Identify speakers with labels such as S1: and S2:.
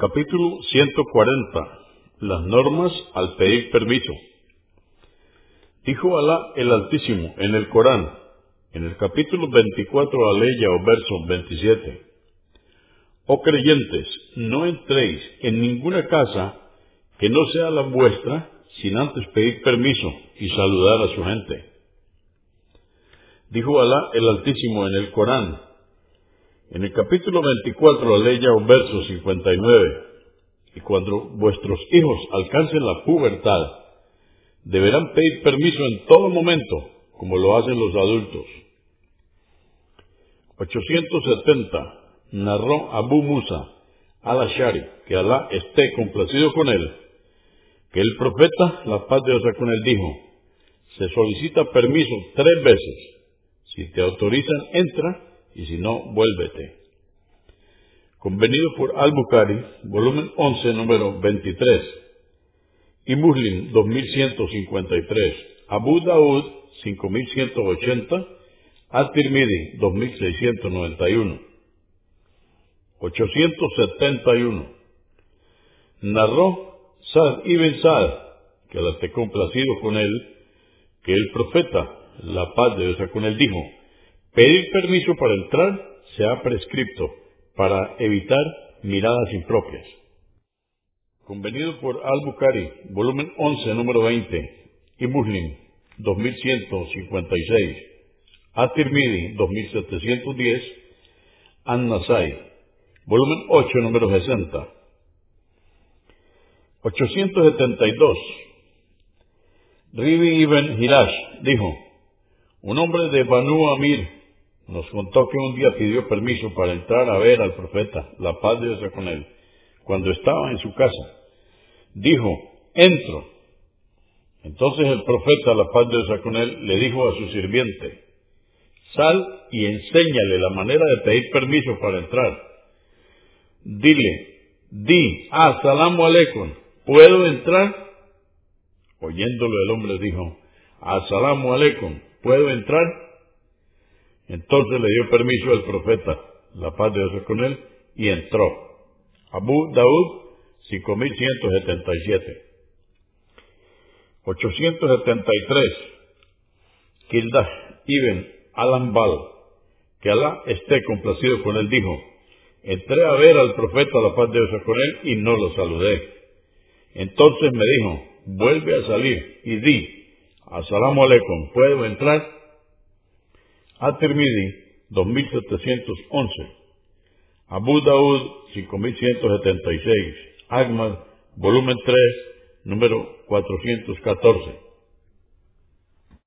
S1: Capítulo 140. Las normas al pedir permiso. Dijo Alá el Altísimo en el Corán, en el capítulo 24 de la ley o verso 27. Oh creyentes, no entréis en ninguna casa que no sea la vuestra sin antes pedir permiso y saludar a su gente. Dijo Alá el Altísimo en el Corán, en el capítulo 24 la ley o verso 59. Y cuando vuestros hijos alcancen la pubertad, deberán pedir permiso en todo momento, como lo hacen los adultos. 870. Narró Abu Musa al-Ashari, que Alá esté complacido con él, que el profeta, la paz de Dios con él, dijo, se solicita permiso tres veces. Si te autorizan, entra, y si no, vuélvete. Convenido por Al-Bukhari, volumen 11, número 23. Y Muslim, 2153. Abu Daud, 5180. At-Tirmidhi, 2691. 871. Narró Sad ibn Sad, que la esté complacido con él, que el profeta, la paz de Dios con él, dijo, pedir permiso para entrar se ha prescripto para evitar miradas impropias. Convenido por Al-Bukhari, volumen 11, número 20, y Muslim, 2156, At-Tirmidhi, 2710, An-Nasai, volumen 8, número 60. 872. Ribi ibn Hirash dijo, un hombre de Banu Amir nos contó que un día pidió permiso para entrar a ver al profeta, la paz de Dios con él, cuando estaba en su casa. Dijo, entro. Entonces el profeta, la paz de Dios con él, le dijo a su sirviente, sal y enséñale la manera de pedir permiso para entrar. Dile, di, asalamu aleikum, ¿puedo entrar? Oyéndolo el hombre dijo, asalamu aleikum, ¿puedo entrar? Entonces le dio permiso al profeta, la paz de Dios con él, y entró. Abu Daud, 5177. 873. Kildah ibn Alambal, que Alá esté complacido con él, dijo, entré a ver al profeta, la paz de Dios con él, y no lo saludé. Entonces me dijo, vuelve a salir y di, asalamu alaikum, ¿puedo entrar? At-Tirmidhi, 2711. Abu Daud, 5176. Ahmad, volumen 3, número 414.